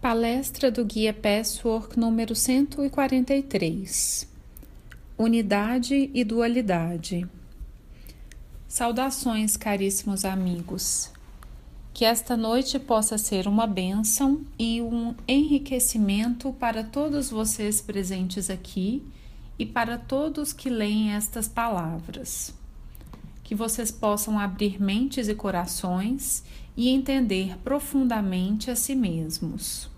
Palestra do Guia Passwork número 143 Unidade e Dualidade Saudações, caríssimos amigos. Que esta noite possa ser uma bênção e um enriquecimento para todos vocês presentes aqui e para todos que leem estas palavras. Que vocês possam abrir mentes e corações e entender profundamente a si mesmos.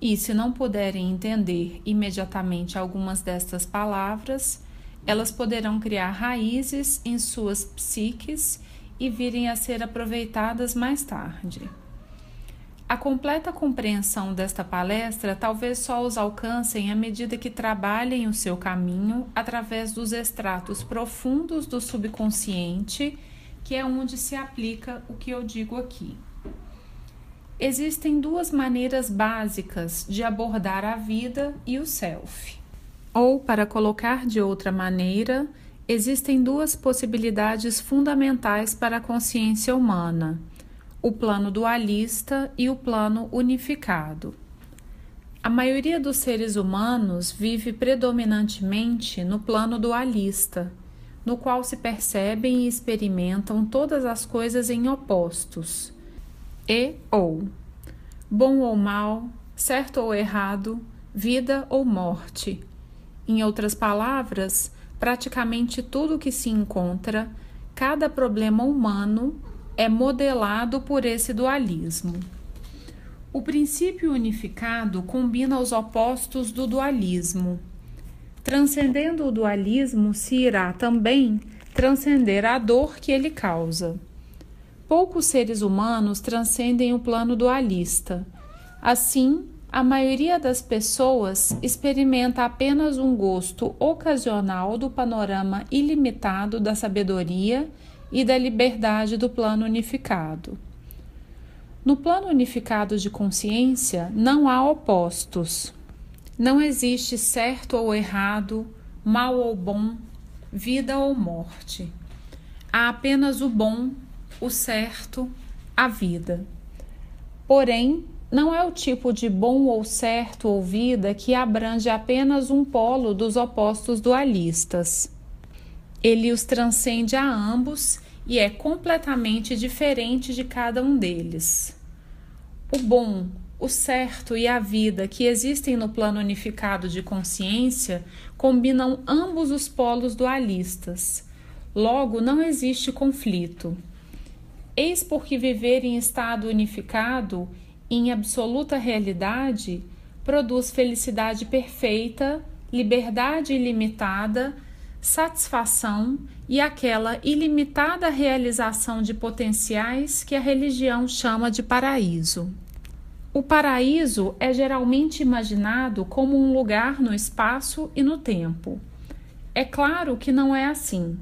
E se não puderem entender imediatamente algumas destas palavras, elas poderão criar raízes em suas psiques e virem a ser aproveitadas mais tarde. A completa compreensão desta palestra talvez só os alcancem à medida que trabalhem o seu caminho através dos extratos profundos do subconsciente, que é onde se aplica o que eu digo aqui. Existem duas maneiras básicas de abordar a vida e o self. Ou, para colocar de outra maneira, existem duas possibilidades fundamentais para a consciência humana: o plano dualista e o plano unificado. A maioria dos seres humanos vive predominantemente no plano dualista, no qual se percebem e experimentam todas as coisas em opostos e ou, bom ou mal, certo ou errado, vida ou morte. Em outras palavras, praticamente tudo que se encontra, cada problema humano é modelado por esse dualismo. O princípio unificado combina os opostos do dualismo. Transcendendo o dualismo, se irá também transcender a dor que ele causa. Poucos seres humanos transcendem o plano dualista. Assim, a maioria das pessoas experimenta apenas um gosto ocasional do panorama ilimitado da sabedoria e da liberdade do plano unificado. No plano unificado de consciência, não há opostos. Não existe certo ou errado, mal ou bom, vida ou morte. Há apenas o bom o certo, a vida. Porém, não é o tipo de bom ou certo ou vida que abrange apenas um polo dos opostos dualistas. Ele os transcende a ambos e é completamente diferente de cada um deles. O bom, o certo e a vida que existem no plano unificado de consciência combinam ambos os polos dualistas. Logo, não existe conflito. Eis porque viver em estado unificado, em absoluta realidade, produz felicidade perfeita, liberdade ilimitada, satisfação e aquela ilimitada realização de potenciais que a religião chama de paraíso. O paraíso é geralmente imaginado como um lugar no espaço e no tempo. É claro que não é assim.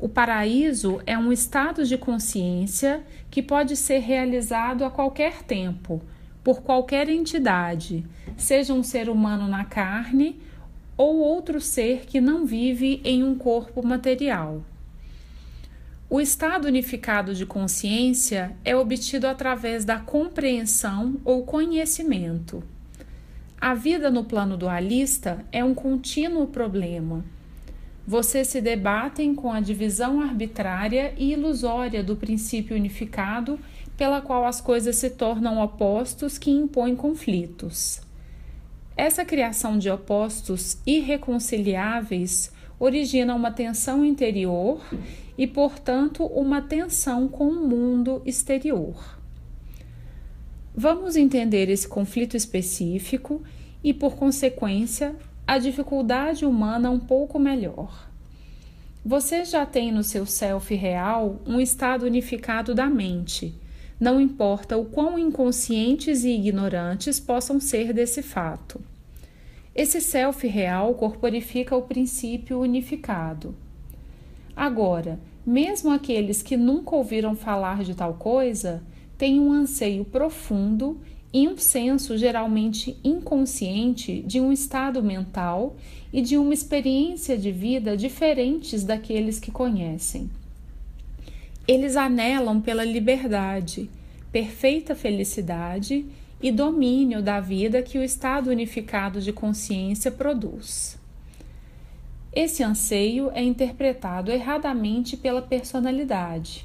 O paraíso é um estado de consciência que pode ser realizado a qualquer tempo, por qualquer entidade, seja um ser humano na carne ou outro ser que não vive em um corpo material. O estado unificado de consciência é obtido através da compreensão ou conhecimento. A vida no plano dualista é um contínuo problema vocês se debatem com a divisão arbitrária e ilusória do princípio unificado, pela qual as coisas se tornam opostos que impõem conflitos. Essa criação de opostos irreconciliáveis origina uma tensão interior e, portanto, uma tensão com o mundo exterior. Vamos entender esse conflito específico e, por consequência, a dificuldade humana um pouco melhor. Você já tem no seu self real um estado unificado da mente. Não importa o quão inconscientes e ignorantes possam ser desse fato. Esse self real corporifica o princípio unificado. Agora, mesmo aqueles que nunca ouviram falar de tal coisa têm um anseio profundo e um senso geralmente inconsciente de um estado mental e de uma experiência de vida diferentes daqueles que conhecem. Eles anelam pela liberdade, perfeita felicidade e domínio da vida que o estado unificado de consciência produz. Esse anseio é interpretado erradamente pela personalidade,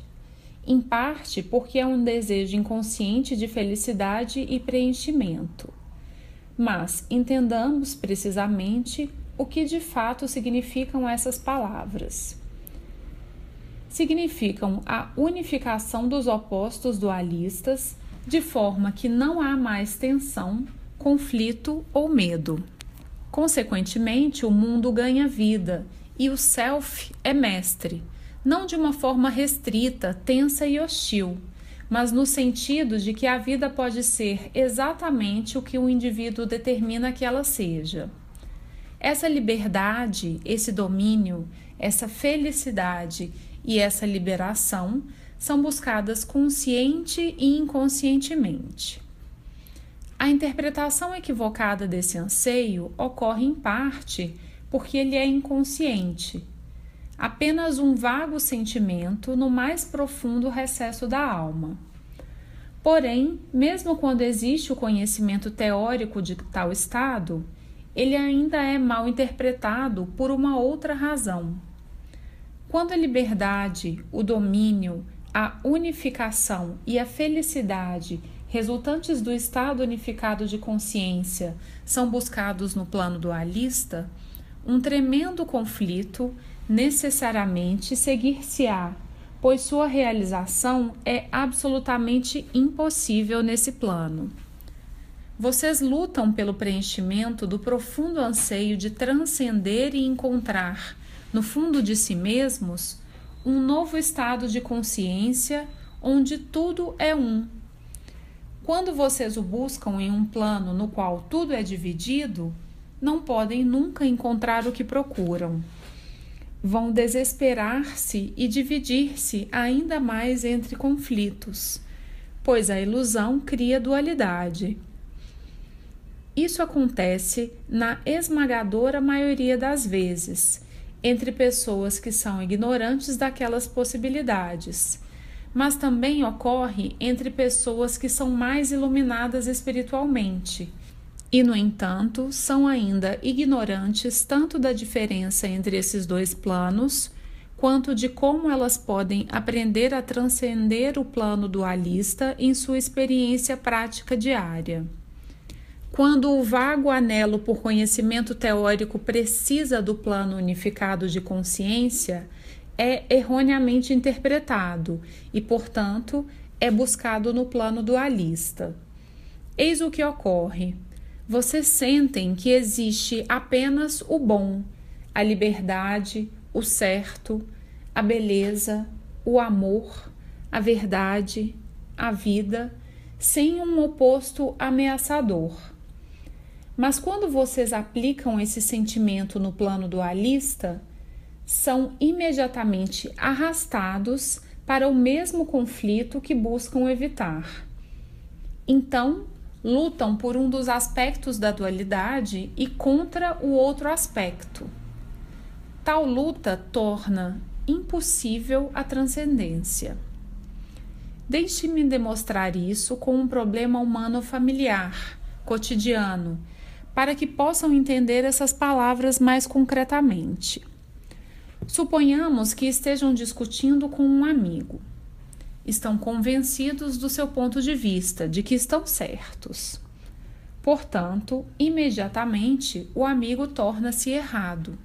em parte porque é um desejo inconsciente de felicidade e preenchimento. Mas entendamos precisamente o que de fato significam essas palavras. Significam a unificação dos opostos dualistas de forma que não há mais tensão, conflito ou medo. Consequentemente, o mundo ganha vida e o self é mestre, não de uma forma restrita, tensa e hostil, mas no sentido de que a vida pode ser exatamente o que o indivíduo determina que ela seja. Essa liberdade, esse domínio, essa felicidade e essa liberação são buscadas consciente e inconscientemente. A interpretação equivocada desse anseio ocorre em parte porque ele é inconsciente, apenas um vago sentimento no mais profundo recesso da alma. Porém, mesmo quando existe o conhecimento teórico de tal estado, ele ainda é mal interpretado por uma outra razão. Quando a liberdade, o domínio, a unificação e a felicidade resultantes do estado unificado de consciência são buscados no plano dualista, um tremendo conflito necessariamente seguir-se-á, pois sua realização é absolutamente impossível nesse plano. Vocês lutam pelo preenchimento do profundo anseio de transcender e encontrar, no fundo de si mesmos, um novo estado de consciência onde tudo é um. Quando vocês o buscam em um plano no qual tudo é dividido, não podem nunca encontrar o que procuram. Vão desesperar-se e dividir-se ainda mais entre conflitos, pois a ilusão cria dualidade. Isso acontece na esmagadora maioria das vezes entre pessoas que são ignorantes daquelas possibilidades, mas também ocorre entre pessoas que são mais iluminadas espiritualmente e, no entanto, são ainda ignorantes tanto da diferença entre esses dois planos quanto de como elas podem aprender a transcender o plano dualista em sua experiência prática diária. Quando o vago anelo por conhecimento teórico precisa do plano unificado de consciência, é erroneamente interpretado e, portanto, é buscado no plano dualista. Eis o que ocorre. Vocês sentem que existe apenas o bom, a liberdade, o certo, a beleza, o amor, a verdade, a vida, sem um oposto ameaçador. Mas quando vocês aplicam esse sentimento no plano dualista, são imediatamente arrastados para o mesmo conflito que buscam evitar. Então, lutam por um dos aspectos da dualidade e contra o outro aspecto. Tal luta torna impossível a transcendência. Deixe-me demonstrar isso com um problema humano familiar, cotidiano para que possam entender essas palavras mais concretamente. Suponhamos que estejam discutindo com um amigo. Estão convencidos do seu ponto de vista, de que estão certos. Portanto, imediatamente o amigo torna-se errado.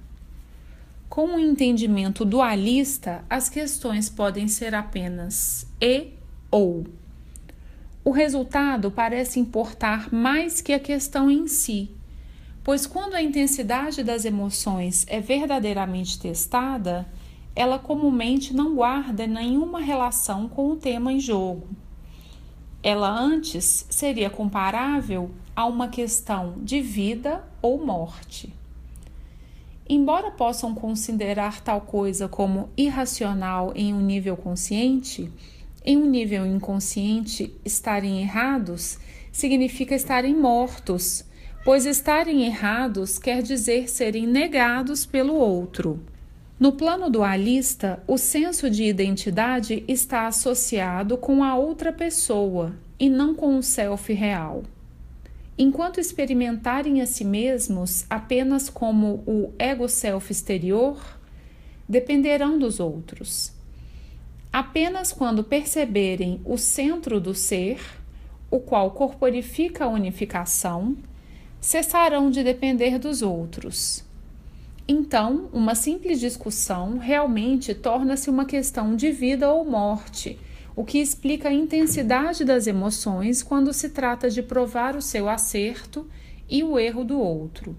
Com o entendimento dualista, as questões podem ser apenas e ou. O resultado parece importar mais que a questão em si, pois quando a intensidade das emoções é verdadeiramente testada, ela comumente não guarda nenhuma relação com o tema em jogo. Ela antes seria comparável a uma questão de vida ou morte. Embora possam considerar tal coisa como irracional em um nível consciente, em um nível inconsciente estarem errados significa estarem mortos pois estarem errados quer dizer serem negados pelo outro. No plano dualista, o senso de identidade está associado com a outra pessoa e não com o self real. enquanto experimentarem a si mesmos apenas como o ego-self exterior, dependerão dos outros. Apenas quando perceberem o centro do ser, o qual corporifica a unificação, cessarão de depender dos outros. Então, uma simples discussão realmente torna-se uma questão de vida ou morte o que explica a intensidade das emoções quando se trata de provar o seu acerto e o erro do outro.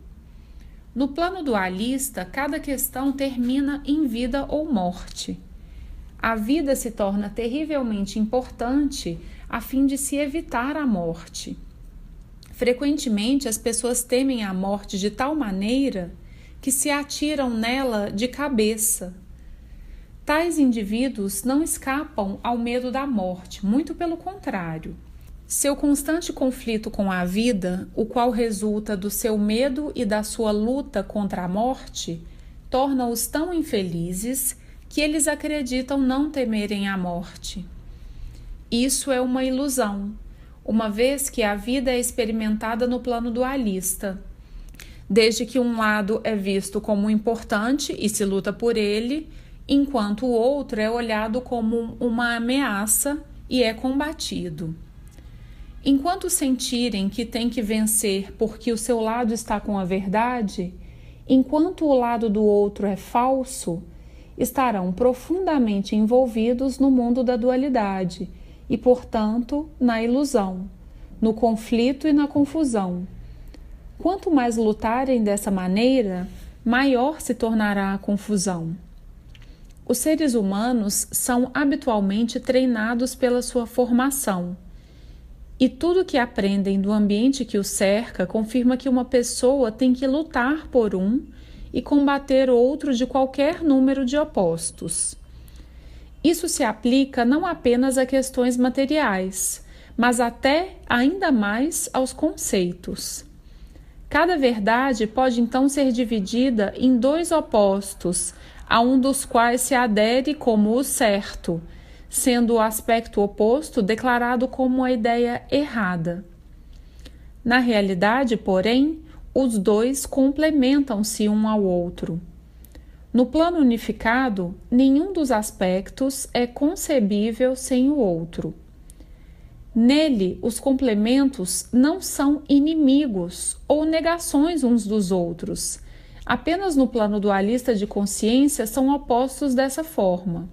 No plano dualista, cada questão termina em vida ou morte. A vida se torna terrivelmente importante a fim de se evitar a morte. Frequentemente, as pessoas temem a morte de tal maneira que se atiram nela de cabeça, Tais indivíduos não escapam ao medo da morte, muito pelo contrário. Seu constante conflito com a vida, o qual resulta do seu medo e da sua luta contra a morte, torna-os tão infelizes que eles acreditam não temerem a morte. Isso é uma ilusão, uma vez que a vida é experimentada no plano dualista. Desde que um lado é visto como importante e se luta por ele, enquanto o outro é olhado como uma ameaça e é combatido. Enquanto sentirem que tem que vencer porque o seu lado está com a verdade, enquanto o lado do outro é falso, estarão profundamente envolvidos no mundo da dualidade e, portanto, na ilusão, no conflito e na confusão. Quanto mais lutarem dessa maneira, maior se tornará a confusão. Os seres humanos são habitualmente treinados pela sua formação. E tudo que aprendem do ambiente que o cerca confirma que uma pessoa tem que lutar por um e combater outro de qualquer número de opostos. Isso se aplica não apenas a questões materiais, mas até ainda mais aos conceitos. Cada verdade pode então ser dividida em dois opostos a um dos quais se adere como o certo, sendo o aspecto oposto declarado como a ideia errada. Na realidade, porém, os dois complementam-se um ao outro. No plano unificado, nenhum dos aspectos é concebível sem o outro. Nele, os complementos não são inimigos ou negações uns dos outros, Apenas no plano dualista de consciência são opostos dessa forma.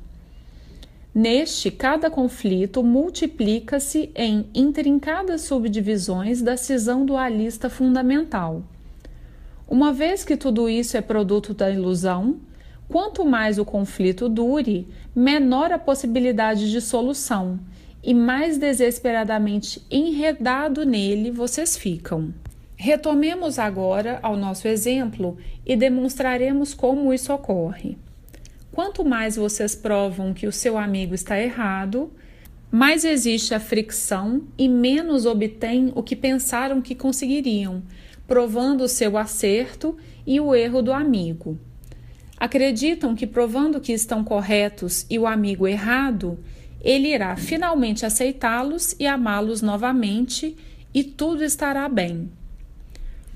Neste, cada conflito multiplica-se em intrincadas subdivisões da cisão dualista fundamental. Uma vez que tudo isso é produto da ilusão, quanto mais o conflito dure, menor a possibilidade de solução e mais desesperadamente enredado nele vocês ficam. Retomemos agora ao nosso exemplo e demonstraremos como isso ocorre. Quanto mais vocês provam que o seu amigo está errado, mais existe a fricção e menos obtêm o que pensaram que conseguiriam, provando o seu acerto e o erro do amigo. Acreditam que provando que estão corretos e o amigo errado, ele irá finalmente aceitá-los e amá-los novamente e tudo estará bem.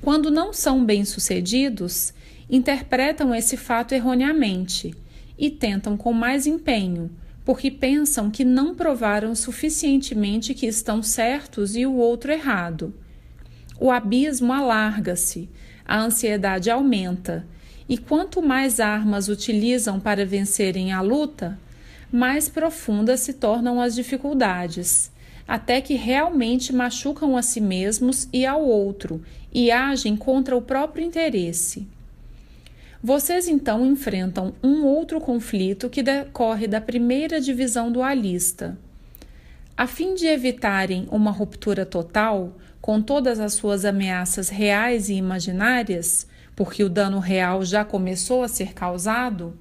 Quando não são bem-sucedidos, interpretam esse fato erroneamente e tentam com mais empenho, porque pensam que não provaram suficientemente que estão certos e o outro errado. O abismo alarga-se, a ansiedade aumenta, e quanto mais armas utilizam para vencerem a luta, mais profundas se tornam as dificuldades até que realmente machucam a si mesmos e ao outro e agem contra o próprio interesse. Vocês então enfrentam um outro conflito que decorre da primeira divisão dualista. A fim de evitarem uma ruptura total, com todas as suas ameaças reais e imaginárias, porque o dano real já começou a ser causado,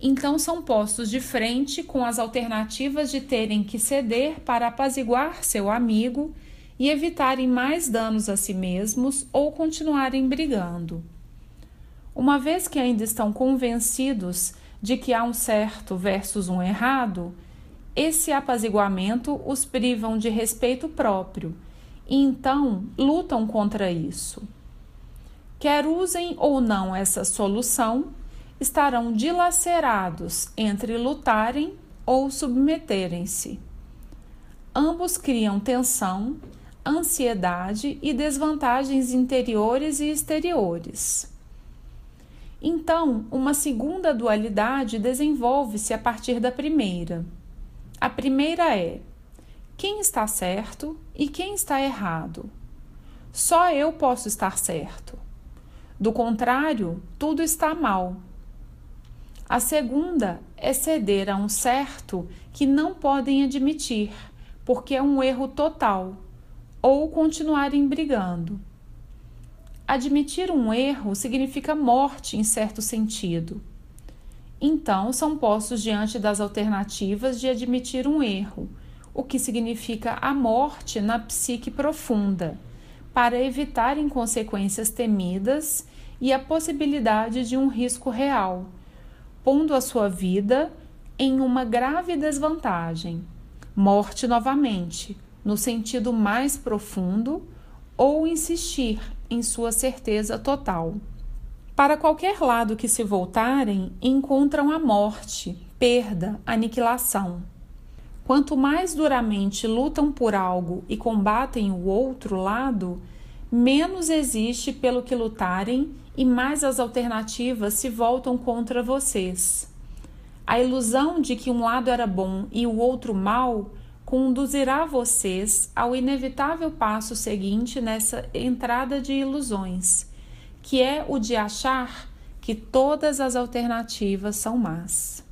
então são postos de frente com as alternativas de terem que ceder para apaziguar seu amigo e evitarem mais danos a si mesmos ou continuarem brigando. Uma vez que ainda estão convencidos de que há um certo versus um errado, esse apaziguamento os privam de respeito próprio e então lutam contra isso. Quer usem ou não essa solução, estarão dilacerados entre lutarem ou submeterem-se. Ambos criam tensão, ansiedade e desvantagens interiores e exteriores. Então, uma segunda dualidade desenvolve-se a partir da primeira. A primeira é: quem está certo e quem está errado? Só eu posso estar certo. Do contrário, tudo está mal. A segunda é ceder a um certo que não podem admitir, porque é um erro total, ou continuarem brigando. Admitir um erro significa morte em certo sentido. Então, são postos diante das alternativas de admitir um erro, o que significa a morte na psique profunda, para evitarem consequências temidas e a possibilidade de um risco real, pondo a sua vida em uma grave desvantagem. Morte novamente, no sentido mais profundo, ou insistir em sua certeza total. Para qualquer lado que se voltarem, encontram a morte, perda, aniquilação. Quanto mais duramente lutam por algo e combatem o outro lado, menos existe pelo que lutarem e mais as alternativas se voltam contra vocês. A ilusão de que um lado era bom e o outro mal conduzirá vocês ao inevitável passo seguinte nessa entrada de ilusões, que é o de achar que todas as alternativas são más.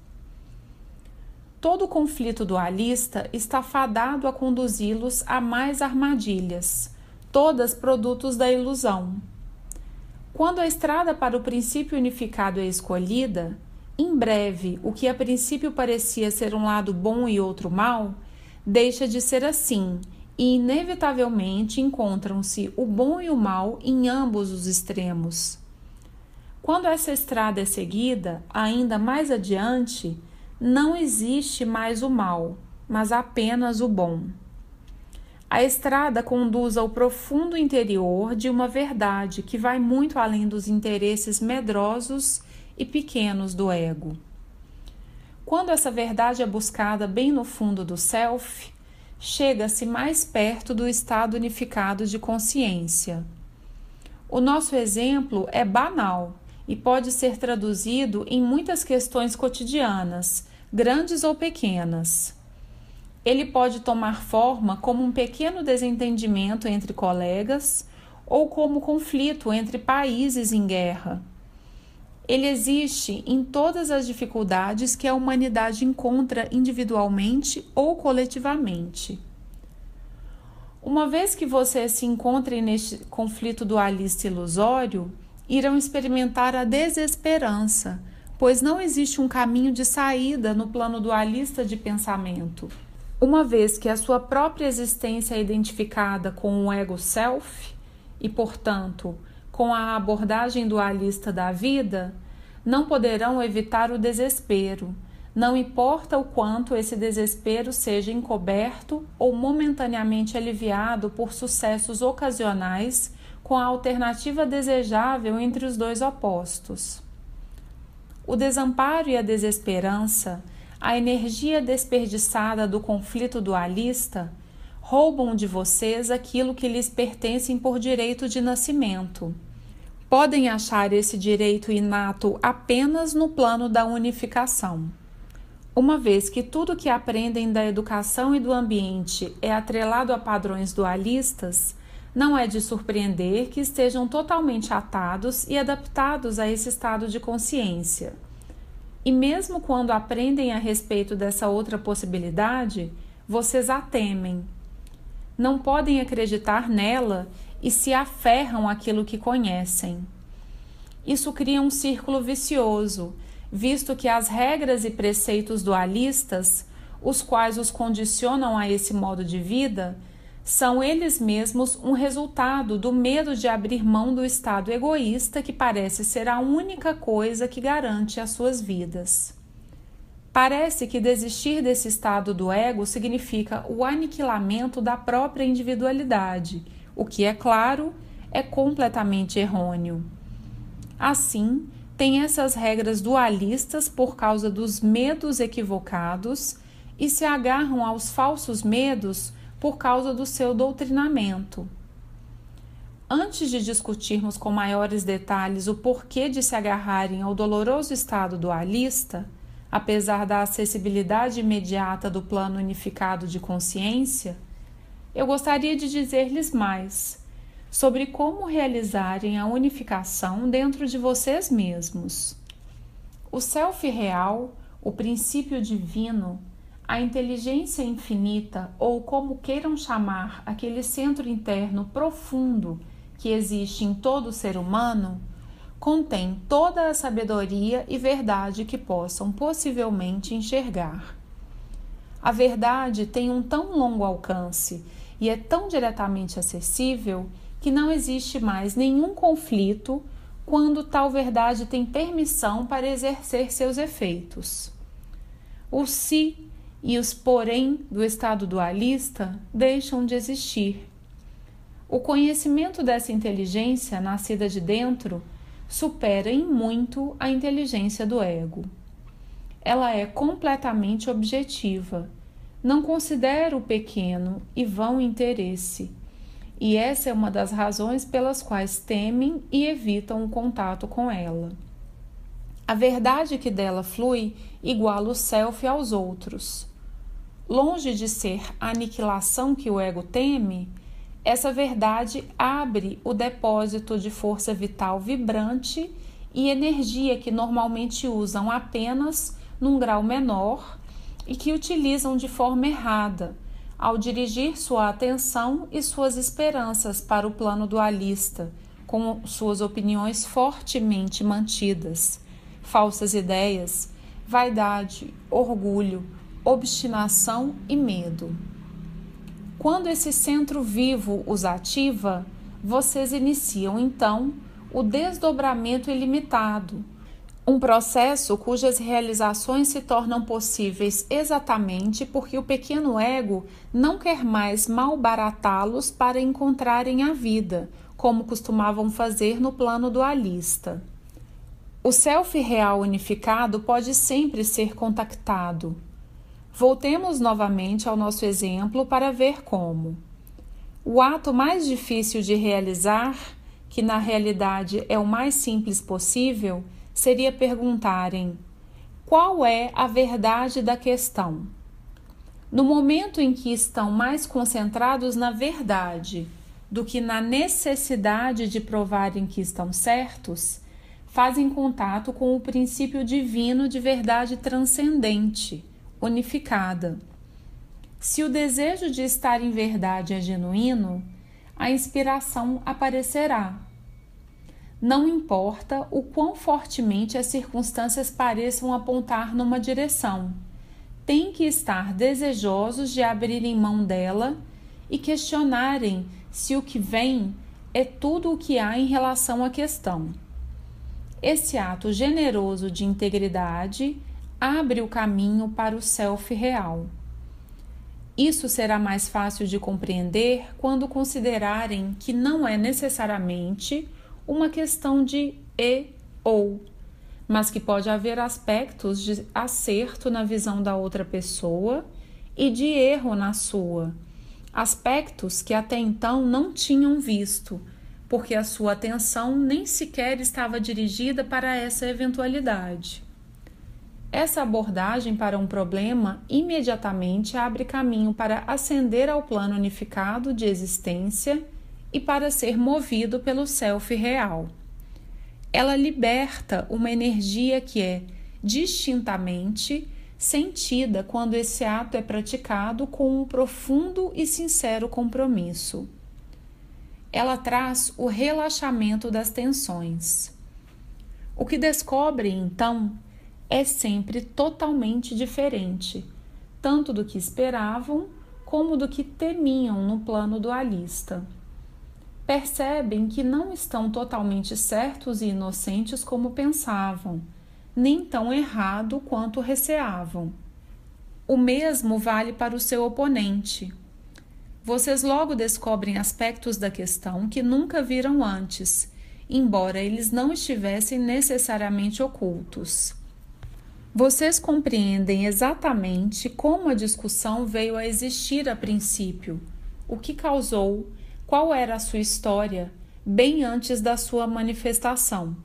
Todo conflito dualista está fadado a conduzi-los a mais armadilhas, todas produtos da ilusão. Quando a estrada para o princípio unificado é escolhida, em breve o que a princípio parecia ser um lado bom e outro mal deixa de ser assim e, inevitavelmente, encontram-se o bom e o mal em ambos os extremos. Quando essa estrada é seguida, ainda mais adiante, não existe mais o mal, mas apenas o bom. A estrada conduz ao profundo interior de uma verdade que vai muito além dos interesses medrosos e pequenos do ego. Quando essa verdade é buscada bem no fundo do self, chega-se mais perto do estado unificado de consciência. O nosso exemplo é banal e pode ser traduzido em muitas questões cotidianas, grandes ou pequenas. Ele pode tomar forma como um pequeno desentendimento entre colegas ou como conflito entre países em guerra ele existe em todas as dificuldades que a humanidade encontra individualmente ou coletivamente. Uma vez que vocês se encontrem neste conflito dualista ilusório, irão experimentar a desesperança, pois não existe um caminho de saída no plano dualista de pensamento. Uma vez que a sua própria existência é identificada com o ego self e, portanto, com a abordagem dualista da vida, não poderão evitar o desespero, não importa o quanto esse desespero seja encoberto ou momentaneamente aliviado por sucessos ocasionais com a alternativa desejável entre os dois opostos. O desamparo e a desesperança, a energia desperdiçada do conflito dualista, roubam de vocês aquilo que lhes pertencem por direito de nascimento podem achar esse direito inato apenas no plano da unificação. Uma vez que tudo que aprendem da educação e do ambiente é atrelado a padrões dualistas, não é de surpreender que estejam totalmente atados e adaptados a esse estado de consciência. E mesmo quando aprendem a respeito dessa outra possibilidade, vocês a temem. Não podem acreditar nela e se aferram àquilo que conhecem. Isso cria um círculo vicioso, visto que as regras e preceitos dualistas, os quais os condicionam a esse modo de vida, são eles mesmos um resultado do medo de abrir mão do estado egoísta que parece ser a única coisa que garante as suas vidas. Parece que desistir desse estado do ego significa o aniquilamento da própria individualidade, o que, é claro, é completamente errôneo. Assim, tem essas regras dualistas por causa dos medos equivocados e se agarram aos falsos medos por causa do seu doutrinamento. Antes de discutirmos com maiores detalhes o porquê de se agarrarem ao doloroso estado dualista, apesar da acessibilidade imediata do plano unificado de consciência, eu gostaria de dizer-lhes mais sobre como realizarem a unificação dentro de vocês mesmos. O Self real, o princípio divino, a inteligência infinita, ou como queiram chamar aquele centro interno profundo que existe em todo ser humano, contém toda a sabedoria e verdade que possam possivelmente enxergar. A verdade tem um tão longo alcance e é tão diretamente acessível que não existe mais nenhum conflito quando tal verdade tem permissão para exercer seus efeitos. O se e os porém do estado dualista deixam de existir. O conhecimento dessa inteligência nascida de dentro supera em muito a inteligência do ego. Ela é completamente objetiva, não considera o pequeno e vão interesse, e essa é uma das razões pelas quais temem e evitam o contato com ela. A verdade que dela flui iguala o self aos outros. Longe de ser a aniquilação que o ego teme, essa verdade abre o depósito de força vital vibrante e energia que normalmente usam apenas num grau menor e que utilizam de forma errada ao dirigir sua atenção e suas esperanças para o plano dualista, com suas opiniões fortemente mantidas, falsas ideias, vaidade, orgulho, obstinação e medo. Quando esse centro vivo os ativa, vocês iniciam então o desdobramento ilimitado, um processo cujas realizações se tornam possíveis exatamente porque o pequeno ego não quer mais malbaratá-los para encontrarem a vida, como costumavam fazer no plano dualista. O self real unificado pode sempre ser contactado, Voltemos novamente ao nosso exemplo para ver como. O ato mais difícil de realizar, que na realidade é o mais simples possível, seria perguntarem: qual é a verdade da questão? No momento em que estão mais concentrados na verdade do que na necessidade de provarem que estão certos, fazem contato com o princípio divino de verdade transcendente unificada. Se o desejo de estar em verdade é genuíno, a inspiração aparecerá. Não importa o quão fortemente as circunstâncias pareçam apontar numa direção, tem que estar desejosos de abrirem mão dela e questionarem se o que vem é tudo o que há em relação à questão. Esse ato generoso de integridade abre o caminho para o self real. Isso será mais fácil de compreender quando considerarem que não é necessariamente uma questão de e ou, mas que pode haver aspectos de acerto na visão da outra pessoa e de erro na sua, aspectos que até então não tinham visto, porque a sua atenção nem sequer estava dirigida para essa eventualidade. Essa abordagem para um problema imediatamente abre caminho para ascender ao plano unificado de existência e para ser movido pelo self real. Ela liberta uma energia que é distintamente sentida quando esse ato é praticado com um profundo e sincero compromisso. Ela traz o relaxamento das tensões. O que descobre então é sempre totalmente diferente, tanto do que esperavam como do que temiam no plano dualista. Percebem que não estão totalmente certos e inocentes como pensavam, nem tão errado quanto receavam. O mesmo vale para o seu oponente. Vocês logo descobrem aspectos da questão que nunca viram antes, embora eles não estivessem necessariamente ocultos. Vocês compreendem exatamente como a discussão veio a existir a princípio, o que causou, qual era a sua história, bem antes da sua manifestação.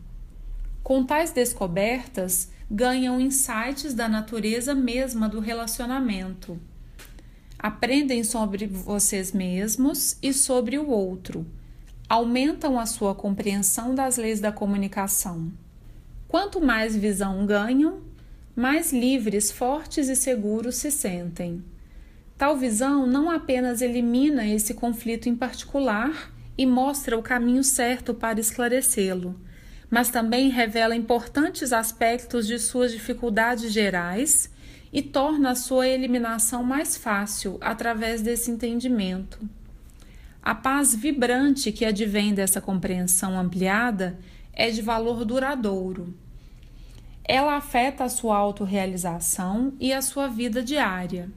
Com tais descobertas, ganham insights da natureza mesma do relacionamento. Aprendem sobre vocês mesmos e sobre o outro. Aumentam a sua compreensão das leis da comunicação. Quanto mais visão ganham, mais livres, fortes e seguros se sentem. Tal visão não apenas elimina esse conflito em particular e mostra o caminho certo para esclarecê-lo, mas também revela importantes aspectos de suas dificuldades gerais e torna a sua eliminação mais fácil através desse entendimento. A paz vibrante que advém dessa compreensão ampliada é de valor duradouro ela afeta a sua autorrealização e a sua vida diária.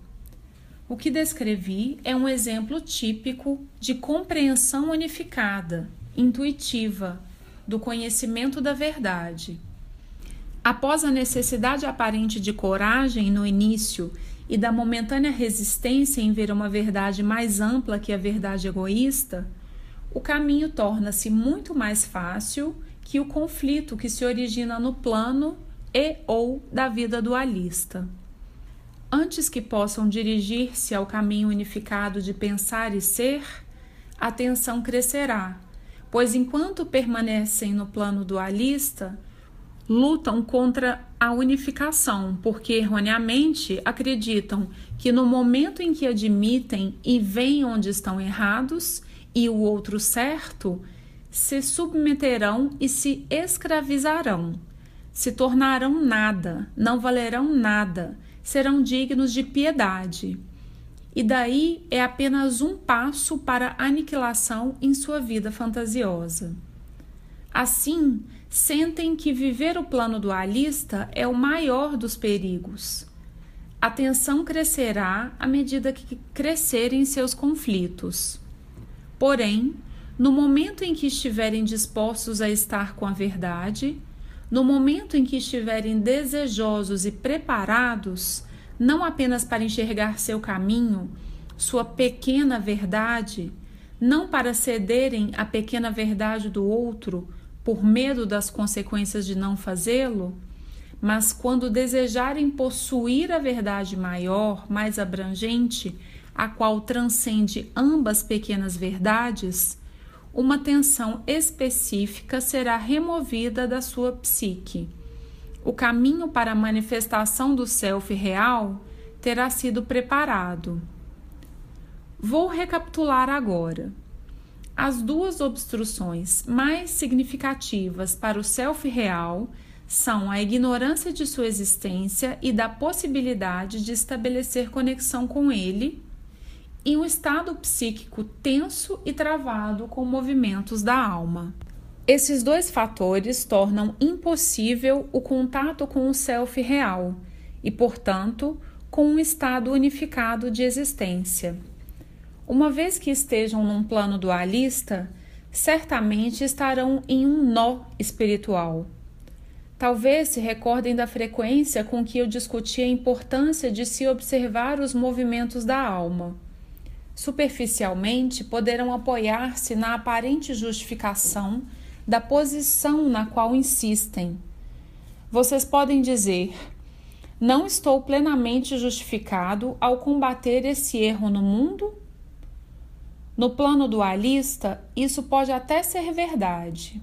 O que descrevi é um exemplo típico de compreensão unificada, intuitiva, do conhecimento da verdade. Após a necessidade aparente de coragem no início e da momentânea resistência em ver uma verdade mais ampla que a verdade egoísta, o caminho torna-se muito mais fácil que o conflito que se origina no plano e ou da vida dualista. Antes que possam dirigir-se ao caminho unificado de pensar e ser, a tensão crescerá, pois enquanto permanecem no plano dualista, lutam contra a unificação, porque erroneamente acreditam que no momento em que admitem e veem onde estão errados e o outro certo, se submeterão e se escravizarão se tornarão nada, não valerão nada, serão dignos de piedade. E daí é apenas um passo para a aniquilação em sua vida fantasiosa. Assim, sentem que viver o plano dualista é o maior dos perigos. A tensão crescerá à medida que crescerem seus conflitos. Porém, no momento em que estiverem dispostos a estar com a verdade, no momento em que estiverem desejosos e preparados, não apenas para enxergar seu caminho, sua pequena verdade, não para cederem à pequena verdade do outro por medo das consequências de não fazê-lo, mas quando desejarem possuir a verdade maior, mais abrangente, a qual transcende ambas pequenas verdades, uma tensão específica será removida da sua psique. O caminho para a manifestação do self real terá sido preparado. Vou recapitular agora. As duas obstruções mais significativas para o self real são a ignorância de sua existência e da possibilidade de estabelecer conexão com ele e um estado psíquico tenso e travado com movimentos da alma. Esses dois fatores tornam impossível o contato com o self real e, portanto, com um estado unificado de existência. Uma vez que estejam num plano dualista, certamente estarão em um nó espiritual. Talvez se recordem da frequência com que eu discuti a importância de se observar os movimentos da alma superficialmente poderão apoiar-se na aparente justificação da posição na qual insistem. Vocês podem dizer: não estou plenamente justificado ao combater esse erro no mundo? No plano dualista, isso pode até ser verdade.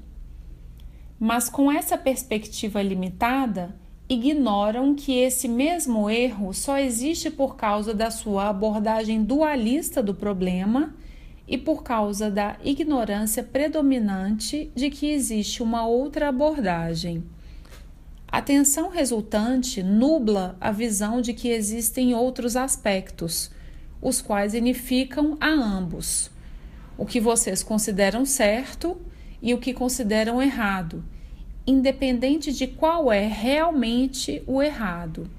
Mas com essa perspectiva limitada, ignoram que esse mesmo erro só existe por causa da sua abordagem dualista do problema e por causa da ignorância predominante de que existe uma outra abordagem. A tensão resultante nubla a visão de que existem outros aspectos, os quais unificam a ambos, o que vocês consideram certo e o que consideram errado independente de qual é realmente o errado.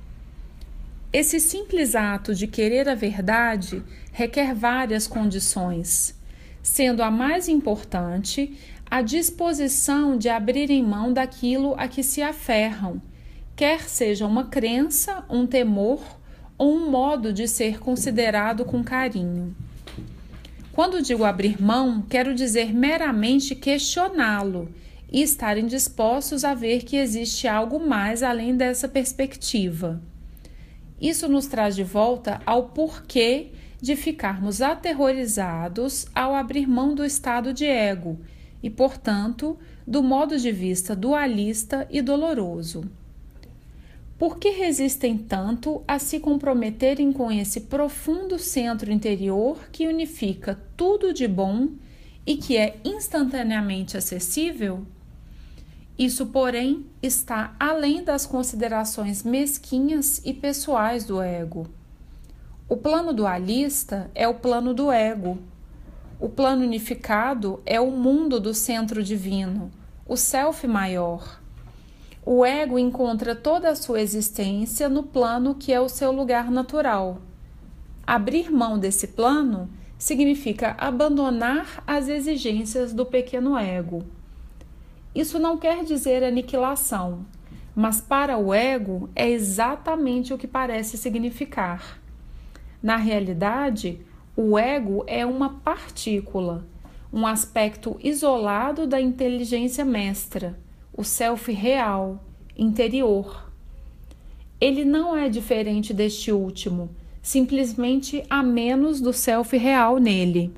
Esse simples ato de querer a verdade requer várias condições, sendo a mais importante a disposição de abrirem mão daquilo a que se aferram, quer seja uma crença, um temor ou um modo de ser considerado com carinho. Quando digo abrir mão, quero dizer meramente questioná-lo e estarem dispostos a ver que existe algo mais além dessa perspectiva. Isso nos traz de volta ao porquê de ficarmos aterrorizados ao abrir mão do estado de ego e, portanto, do modo de vista dualista e doloroso. Por que resistem tanto a se comprometerem com esse profundo centro interior que unifica tudo de bom e que é instantaneamente acessível? Isso, porém, está além das considerações mesquinhas e pessoais do ego. O plano dualista é o plano do ego. O plano unificado é o mundo do centro divino, o self maior. O ego encontra toda a sua existência no plano que é o seu lugar natural. Abrir mão desse plano significa abandonar as exigências do pequeno ego. Isso não quer dizer aniquilação, mas para o ego é exatamente o que parece significar. Na realidade, o ego é uma partícula, um aspecto isolado da inteligência mestra, o self real, interior. Ele não é diferente deste último, simplesmente há menos do self real nele.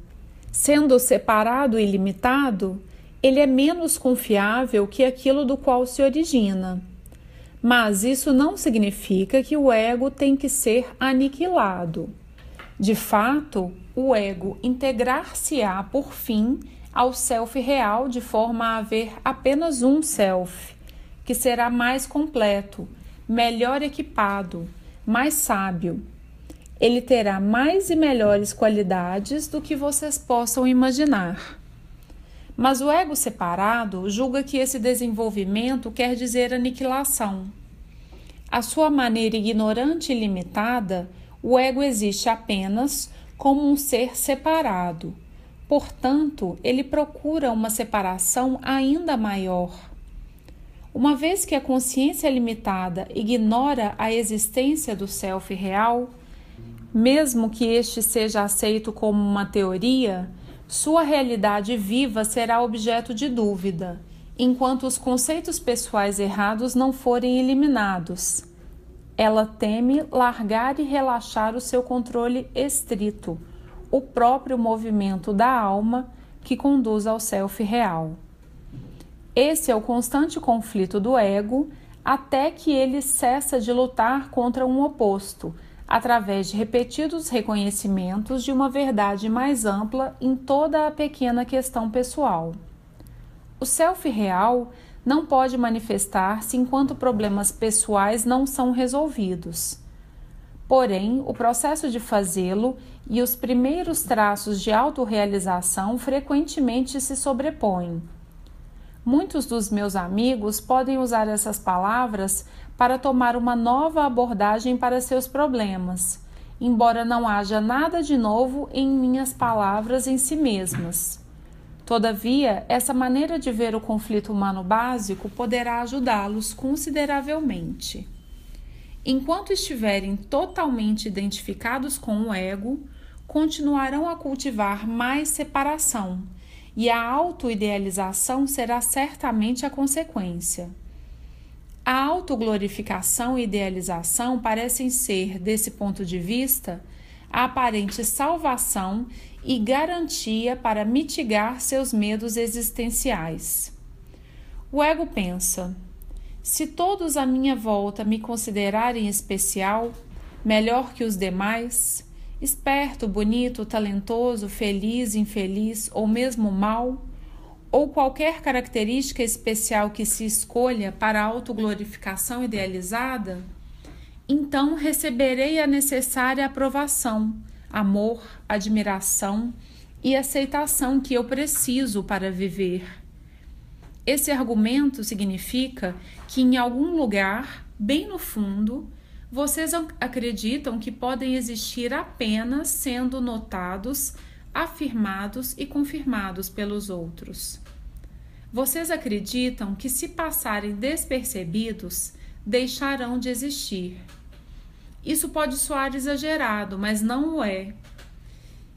Sendo separado e limitado, ele é menos confiável que aquilo do qual se origina. Mas isso não significa que o ego tem que ser aniquilado. De fato, o ego integrar-se-á por fim ao self real de forma a haver apenas um self, que será mais completo, melhor equipado, mais sábio. Ele terá mais e melhores qualidades do que vocês possam imaginar. Mas o ego separado julga que esse desenvolvimento quer dizer aniquilação. À sua maneira ignorante e limitada, o ego existe apenas como um ser separado. Portanto, ele procura uma separação ainda maior. Uma vez que a consciência limitada ignora a existência do self real, mesmo que este seja aceito como uma teoria, sua realidade viva será objeto de dúvida, enquanto os conceitos pessoais errados não forem eliminados. Ela teme largar e relaxar o seu controle estrito, o próprio movimento da alma que conduz ao self real. Esse é o constante conflito do ego até que ele cessa de lutar contra um oposto através de repetidos reconhecimentos de uma verdade mais ampla em toda a pequena questão pessoal. O self real não pode manifestar-se enquanto problemas pessoais não são resolvidos. Porém, o processo de fazê-lo e os primeiros traços de autorrealização frequentemente se sobrepõem. Muitos dos meus amigos podem usar essas palavras para tomar uma nova abordagem para seus problemas, embora não haja nada de novo em minhas palavras em si mesmas. Todavia, essa maneira de ver o conflito humano básico poderá ajudá-los consideravelmente. Enquanto estiverem totalmente identificados com o ego, continuarão a cultivar mais separação, e a autoidealização será certamente a consequência. A autoglorificação e idealização parecem ser, desse ponto de vista, a aparente salvação e garantia para mitigar seus medos existenciais. O ego pensa: se todos à minha volta me considerarem especial, melhor que os demais, esperto, bonito, talentoso, feliz, infeliz ou mesmo mal, ou qualquer característica especial que se escolha para a autoglorificação idealizada, então receberei a necessária aprovação, amor, admiração e aceitação que eu preciso para viver. Esse argumento significa que em algum lugar, bem no fundo, vocês acreditam que podem existir apenas sendo notados, afirmados e confirmados pelos outros. Vocês acreditam que, se passarem despercebidos, deixarão de existir. Isso pode soar exagerado, mas não o é.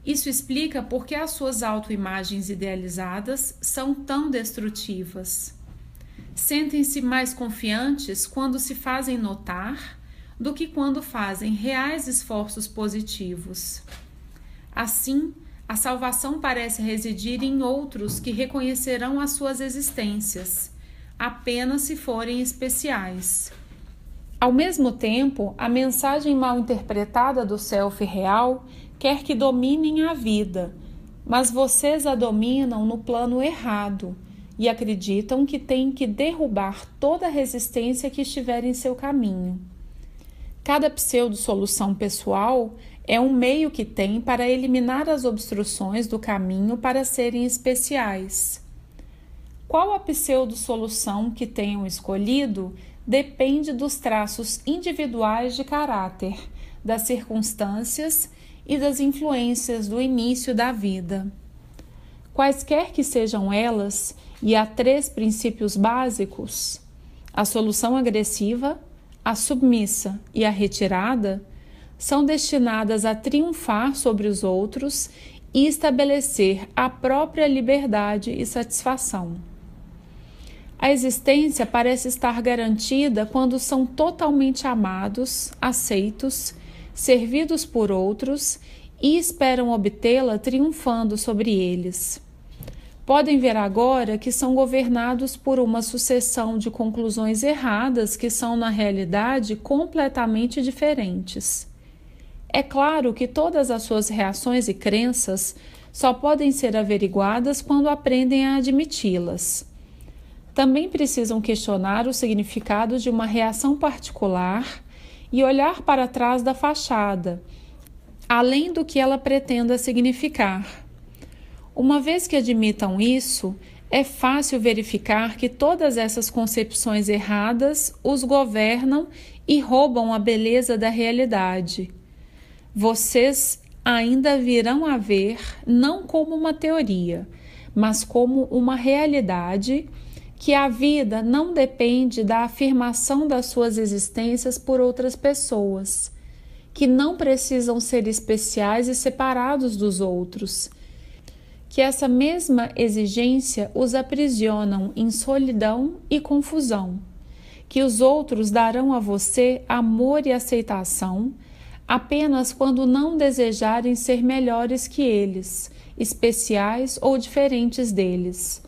Isso explica por que as suas autoimagens idealizadas são tão destrutivas. Sentem-se mais confiantes quando se fazem notar do que quando fazem reais esforços positivos. Assim, a salvação parece residir em outros que reconhecerão as suas existências, apenas se forem especiais. Ao mesmo tempo, a mensagem mal interpretada do self real quer que dominem a vida, mas vocês a dominam no plano errado e acreditam que têm que derrubar toda resistência que estiver em seu caminho. Cada pseudo-solução pessoal é um meio que tem para eliminar as obstruções do caminho para serem especiais. Qual a pseudo-solução que tenham escolhido depende dos traços individuais de caráter, das circunstâncias e das influências do início da vida. Quaisquer que sejam elas, e há três princípios básicos: a solução agressiva, a submissa e a retirada são destinadas a triunfar sobre os outros e estabelecer a própria liberdade e satisfação. A existência parece estar garantida quando são totalmente amados, aceitos, servidos por outros e esperam obtê-la triunfando sobre eles podem ver agora que são governados por uma sucessão de conclusões erradas que são, na realidade, completamente diferentes. É claro que todas as suas reações e crenças só podem ser averiguadas quando aprendem a admiti-las. Também precisam questionar o significado de uma reação particular e olhar para trás da fachada, além do que ela pretenda significar. Uma vez que admitam isso, é fácil verificar que todas essas concepções erradas os governam e roubam a beleza da realidade. Vocês ainda virão a ver não como uma teoria, mas como uma realidade que a vida não depende da afirmação das suas existências por outras pessoas, que não precisam ser especiais e separados dos outros que essa mesma exigência os aprisionam em solidão e confusão, que os outros darão a você amor e aceitação apenas quando não desejarem ser melhores que eles, especiais ou diferentes deles.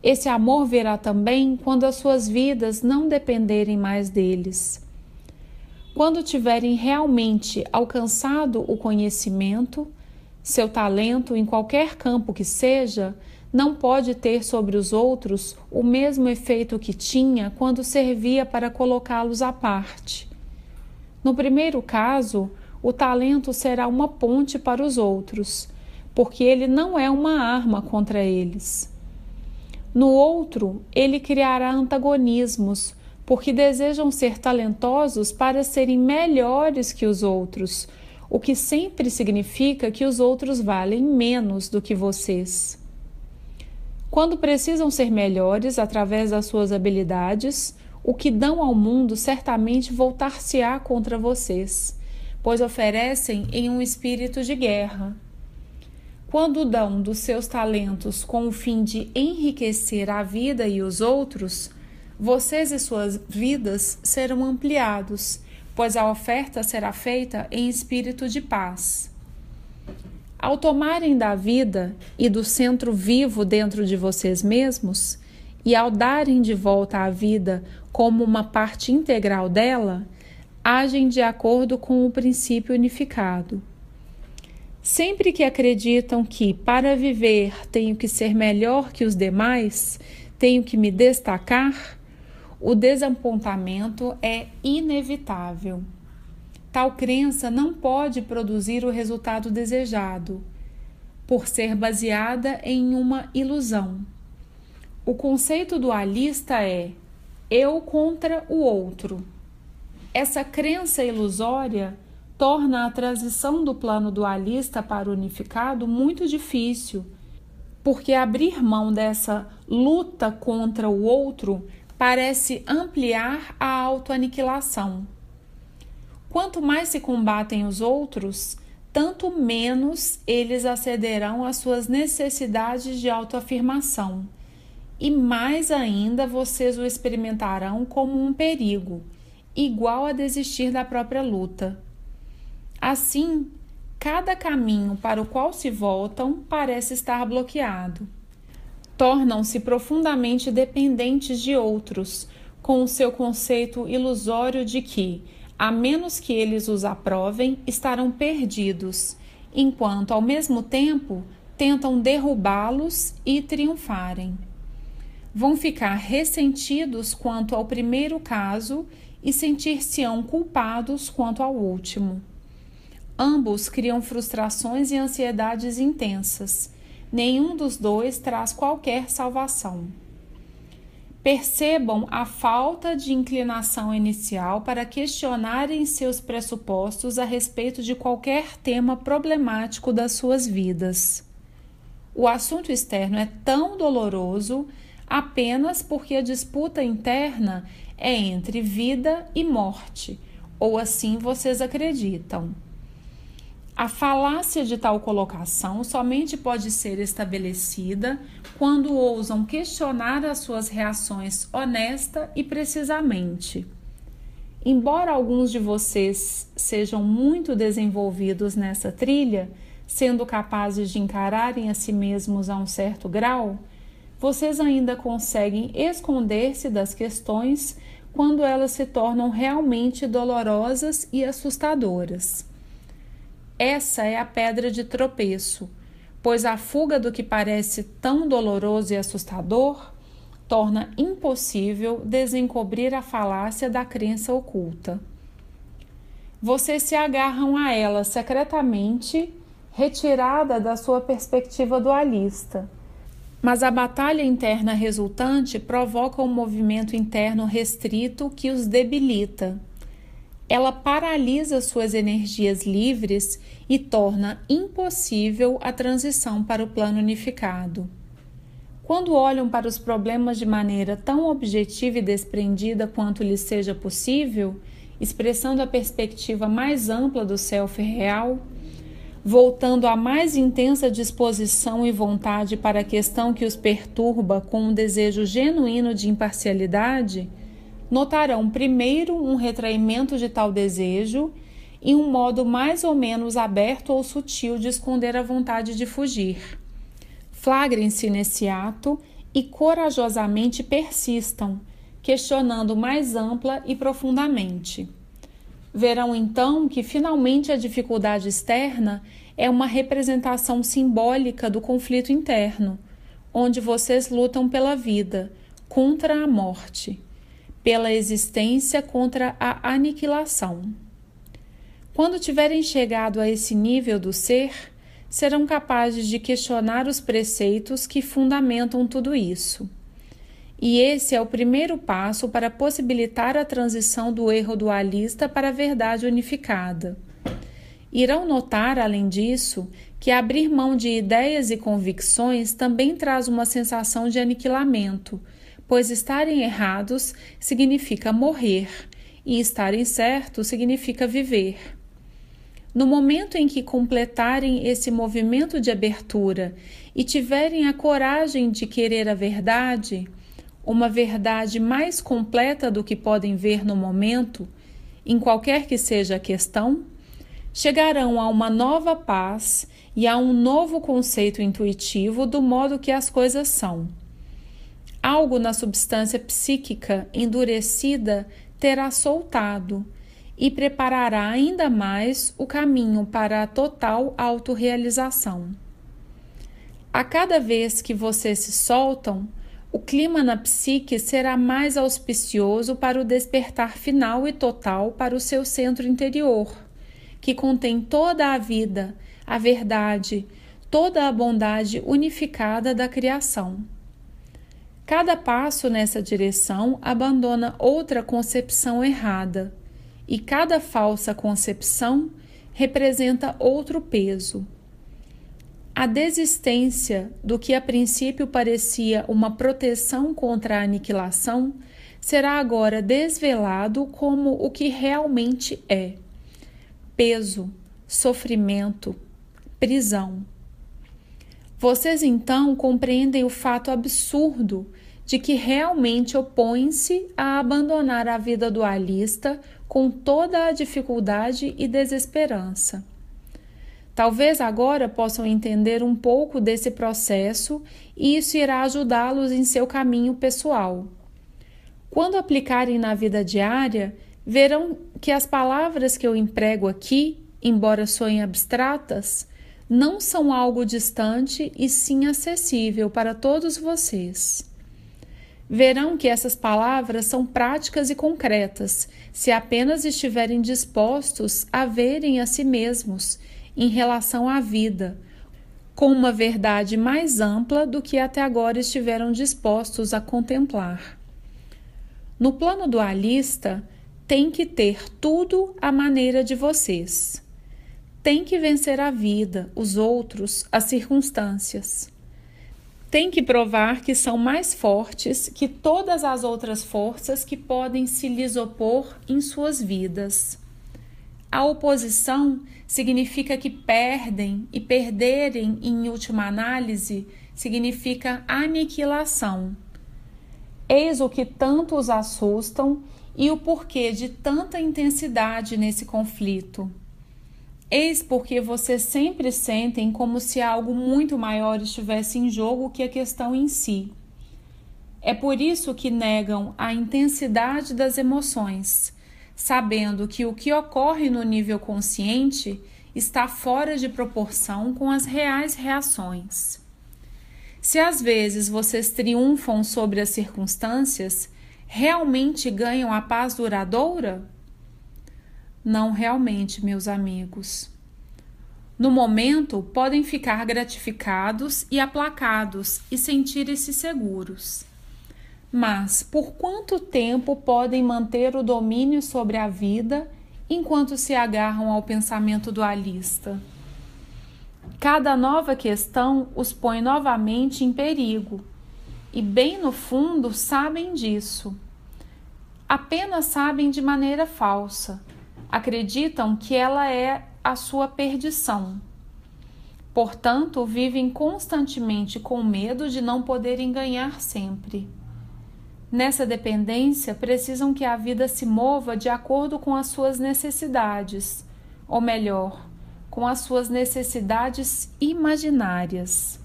Esse amor virá também quando as suas vidas não dependerem mais deles. Quando tiverem realmente alcançado o conhecimento, seu talento, em qualquer campo que seja, não pode ter sobre os outros o mesmo efeito que tinha quando servia para colocá-los à parte. No primeiro caso, o talento será uma ponte para os outros, porque ele não é uma arma contra eles. No outro, ele criará antagonismos, porque desejam ser talentosos para serem melhores que os outros o que sempre significa que os outros valem menos do que vocês. Quando precisam ser melhores através das suas habilidades, o que dão ao mundo certamente voltar-se-á contra vocês, pois oferecem em um espírito de guerra. Quando dão dos seus talentos com o fim de enriquecer a vida e os outros, vocês e suas vidas serão ampliados pois a oferta será feita em espírito de paz. Ao tomarem da vida e do centro vivo dentro de vocês mesmos, e ao darem de volta a vida como uma parte integral dela, agem de acordo com o princípio unificado. Sempre que acreditam que, para viver, tenho que ser melhor que os demais, tenho que me destacar, o desapontamento é inevitável. Tal crença não pode produzir o resultado desejado, por ser baseada em uma ilusão. O conceito dualista é eu contra o outro. Essa crença ilusória torna a transição do plano dualista para o unificado muito difícil, porque abrir mão dessa luta contra o outro parece ampliar a autoaniquilação. Quanto mais se combatem os outros, tanto menos eles acederão às suas necessidades de autoafirmação, e mais ainda vocês o experimentarão como um perigo, igual a desistir da própria luta. Assim, cada caminho para o qual se voltam parece estar bloqueado. Tornam-se profundamente dependentes de outros, com o seu conceito ilusório de que, a menos que eles os aprovem, estarão perdidos, enquanto, ao mesmo tempo, tentam derrubá-los e triunfarem. Vão ficar ressentidos quanto ao primeiro caso e sentir-se-ão culpados quanto ao último. Ambos criam frustrações e ansiedades intensas. Nenhum dos dois traz qualquer salvação. Percebam a falta de inclinação inicial para questionarem seus pressupostos a respeito de qualquer tema problemático das suas vidas. O assunto externo é tão doloroso apenas porque a disputa interna é entre vida e morte, ou assim vocês acreditam. A falácia de tal colocação somente pode ser estabelecida quando ousam questionar as suas reações honesta e precisamente. Embora alguns de vocês sejam muito desenvolvidos nessa trilha, sendo capazes de encararem a si mesmos a um certo grau, vocês ainda conseguem esconder-se das questões quando elas se tornam realmente dolorosas e assustadoras. Essa é a pedra de tropeço, pois a fuga do que parece tão doloroso e assustador torna impossível desencobrir a falácia da crença oculta. Vocês se agarram a ela secretamente, retirada da sua perspectiva dualista. Mas a batalha interna resultante provoca um movimento interno restrito que os debilita ela paralisa suas energias livres e torna impossível a transição para o plano unificado. Quando olham para os problemas de maneira tão objetiva e desprendida quanto lhes seja possível, expressando a perspectiva mais ampla do self real, voltando à mais intensa disposição e vontade para a questão que os perturba com um desejo genuíno de imparcialidade, notarão primeiro um retraimento de tal desejo e um modo mais ou menos aberto ou sutil de esconder a vontade de fugir. Flagrem-se nesse ato e corajosamente persistam, questionando mais ampla e profundamente. Verão então que finalmente a dificuldade externa é uma representação simbólica do conflito interno, onde vocês lutam pela vida, contra a morte pela existência contra a aniquilação. Quando tiverem chegado a esse nível do ser, serão capazes de questionar os preceitos que fundamentam tudo isso. E esse é o primeiro passo para possibilitar a transição do erro dualista para a verdade unificada. Irão notar, além disso, que abrir mão de ideias e convicções também traz uma sensação de aniquilamento pois estarem errados significa morrer e estarem certos significa viver. No momento em que completarem esse movimento de abertura e tiverem a coragem de querer a verdade, uma verdade mais completa do que podem ver no momento, em qualquer que seja a questão, chegarão a uma nova paz e a um novo conceito intuitivo do modo que as coisas são algo na substância psíquica endurecida terá soltado e preparará ainda mais o caminho para a total autorrealização. A cada vez que vocês se soltam, o clima na psique será mais auspicioso para o despertar final e total para o seu centro interior, que contém toda a vida, a verdade, toda a bondade unificada da criação. Cada passo nessa direção abandona outra concepção errada, e cada falsa concepção representa outro peso. A desistência do que a princípio parecia uma proteção contra a aniquilação será agora desvelado como o que realmente é: peso, sofrimento, prisão. Vocês então compreendem o fato absurdo de que realmente opõem-se a abandonar a vida dualista com toda a dificuldade e desesperança. Talvez agora possam entender um pouco desse processo e isso irá ajudá-los em seu caminho pessoal. Quando aplicarem na vida diária, verão que as palavras que eu emprego aqui, embora soem abstratas, não são algo distante e sim acessível para todos vocês. Verão que essas palavras são práticas e concretas, se apenas estiverem dispostos a verem a si mesmos em relação à vida, com uma verdade mais ampla do que até agora estiveram dispostos a contemplar. No plano dualista, tem que ter tudo à maneira de vocês. Tem que vencer a vida, os outros, as circunstâncias. Tem que provar que são mais fortes que todas as outras forças que podem se lhes opor em suas vidas. A oposição significa que perdem, e perderem, em última análise, significa aniquilação. Eis o que tanto os assustam e o porquê de tanta intensidade nesse conflito. Eis porque vocês sempre sentem como se algo muito maior estivesse em jogo que a questão em si. É por isso que negam a intensidade das emoções sabendo que o que ocorre no nível consciente está fora de proporção com as reais reações. Se às vezes vocês triunfam sobre as circunstâncias, realmente ganham a paz duradoura? Não realmente, meus amigos. No momento, podem ficar gratificados e aplacados e sentirem-se seguros. Mas por quanto tempo podem manter o domínio sobre a vida enquanto se agarram ao pensamento dualista? Cada nova questão os põe novamente em perigo, e bem no fundo sabem disso. Apenas sabem de maneira falsa, acreditam que ela é a sua perdição. Portanto, vivem constantemente com medo de não poderem ganhar sempre. Nessa dependência, precisam que a vida se mova de acordo com as suas necessidades, ou melhor, com as suas necessidades imaginárias.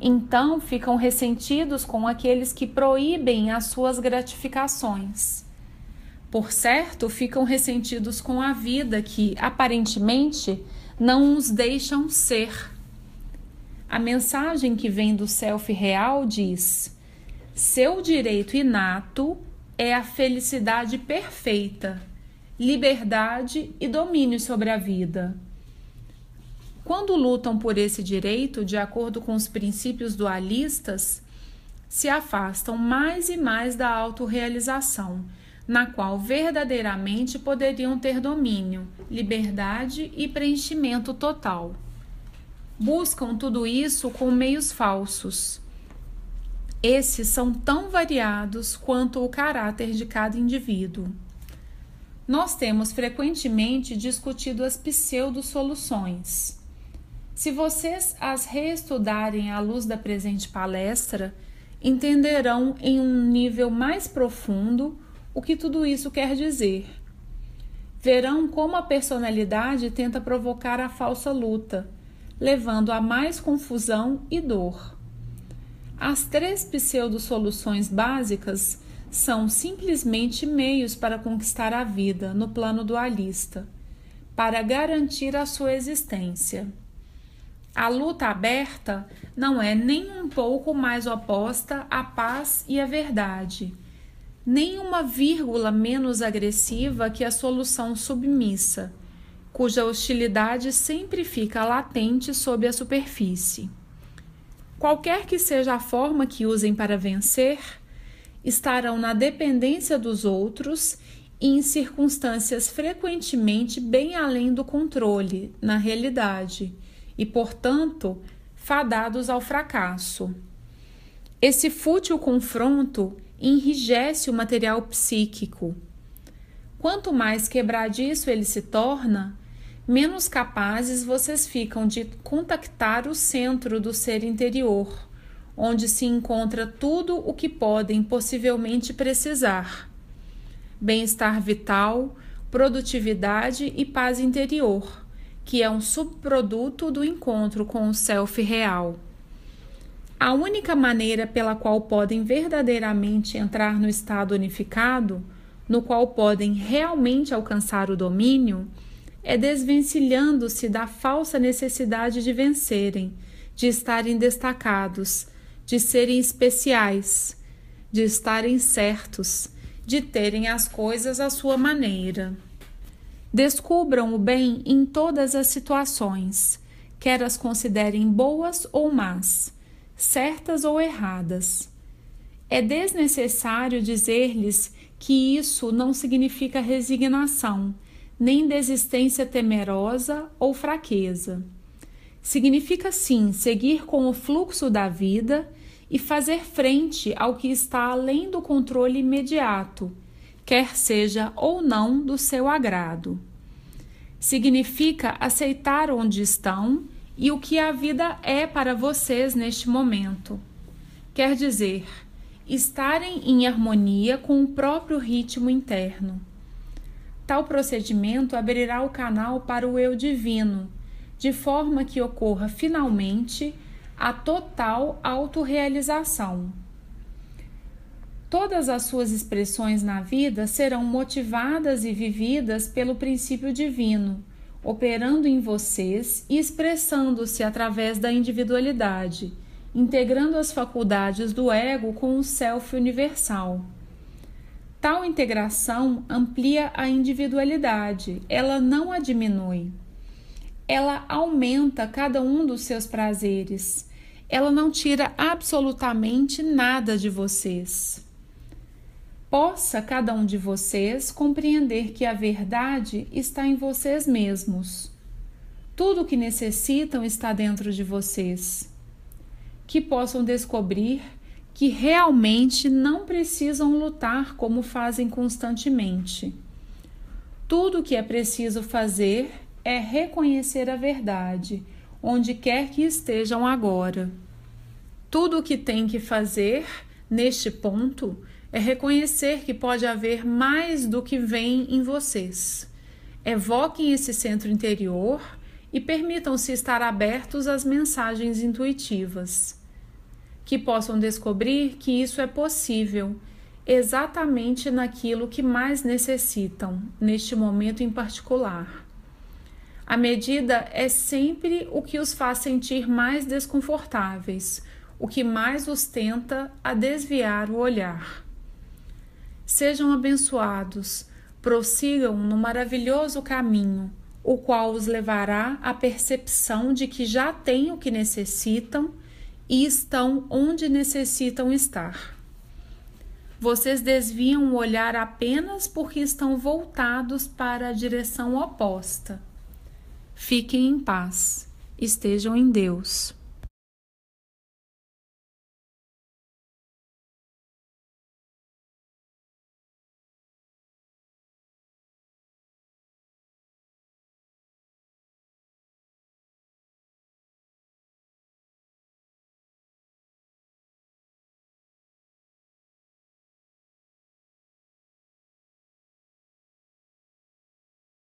Então ficam ressentidos com aqueles que proíbem as suas gratificações. Por certo, ficam ressentidos com a vida que, aparentemente, não os deixam ser. A mensagem que vem do self real diz: seu direito inato é a felicidade perfeita, liberdade e domínio sobre a vida. Quando lutam por esse direito, de acordo com os princípios dualistas, se afastam mais e mais da autorrealização, na qual verdadeiramente poderiam ter domínio, liberdade e preenchimento total. Buscam tudo isso com meios falsos esses são tão variados quanto o caráter de cada indivíduo. Nós temos frequentemente discutido as pseudo-soluções. Se vocês as reestudarem à luz da presente palestra, entenderão em um nível mais profundo o que tudo isso quer dizer. Verão como a personalidade tenta provocar a falsa luta, levando a mais confusão e dor. As três pseudo-soluções básicas são simplesmente meios para conquistar a vida no plano dualista, para garantir a sua existência. A luta aberta não é nem um pouco mais oposta à paz e à verdade, nem uma vírgula menos agressiva que a solução submissa, cuja hostilidade sempre fica latente sob a superfície. qualquer que seja a forma que usem para vencer, estarão na dependência dos outros e em circunstâncias frequentemente bem além do controle, na realidade, e, portanto, fadados ao fracasso. Esse fútil confronto enrijece o material psíquico. Quanto mais quebradiço ele se torna, menos capazes vocês ficam de contactar o centro do ser interior, onde se encontra tudo o que podem possivelmente precisar bem-estar vital, produtividade e paz interior, que é um subproduto do encontro com o self real. A única maneira pela qual podem verdadeiramente entrar no estado unificado, no qual podem realmente alcançar o domínio, é desvencilhando-se da falsa necessidade de vencerem, de estarem destacados, de serem especiais, de estarem certos de terem as coisas à sua maneira. Descubram o bem em todas as situações, quer as considerem boas ou más, certas ou erradas. É desnecessário dizer-lhes que isso não significa resignação, nem desistência temerosa ou fraqueza. Significa sim seguir com o fluxo da vida e fazer frente ao que está além do controle imediato, quer seja ou não do seu agrado. Significa aceitar onde estão e o que a vida é para vocês neste momento. Quer dizer, estarem em harmonia com o próprio ritmo interno. Tal procedimento abrirá o canal para o eu divino, de forma que ocorra finalmente a total autorrealização. Todas as suas expressões na vida serão motivadas e vividas pelo princípio divino, operando em vocês e expressando-se através da individualidade, integrando as faculdades do ego com o self universal. Tal integração amplia a individualidade, ela não a diminui. Ela aumenta cada um dos seus prazeres ela não tira absolutamente nada de vocês. Possa cada um de vocês compreender que a verdade está em vocês mesmos. Tudo o que necessitam está dentro de vocês. Que possam descobrir que realmente não precisam lutar como fazem constantemente. Tudo o que é preciso fazer é reconhecer a verdade onde quer que estejam agora. Tudo o que tem que fazer neste ponto é reconhecer que pode haver mais do que vem em vocês. Evoquem esse centro interior e permitam-se estar abertos às mensagens intuitivas. Que possam descobrir que isso é possível exatamente naquilo que mais necessitam, neste momento em particular. A medida é sempre o que os faz sentir mais desconfortáveis, o que mais os tenta a desviar o olhar. Sejam abençoados, prossigam no maravilhoso caminho, o qual os levará à percepção de que já têm o que necessitam e estão onde necessitam estar. Vocês desviam o olhar apenas porque estão voltados para a direção oposta Fiquem em paz, estejam em Deus.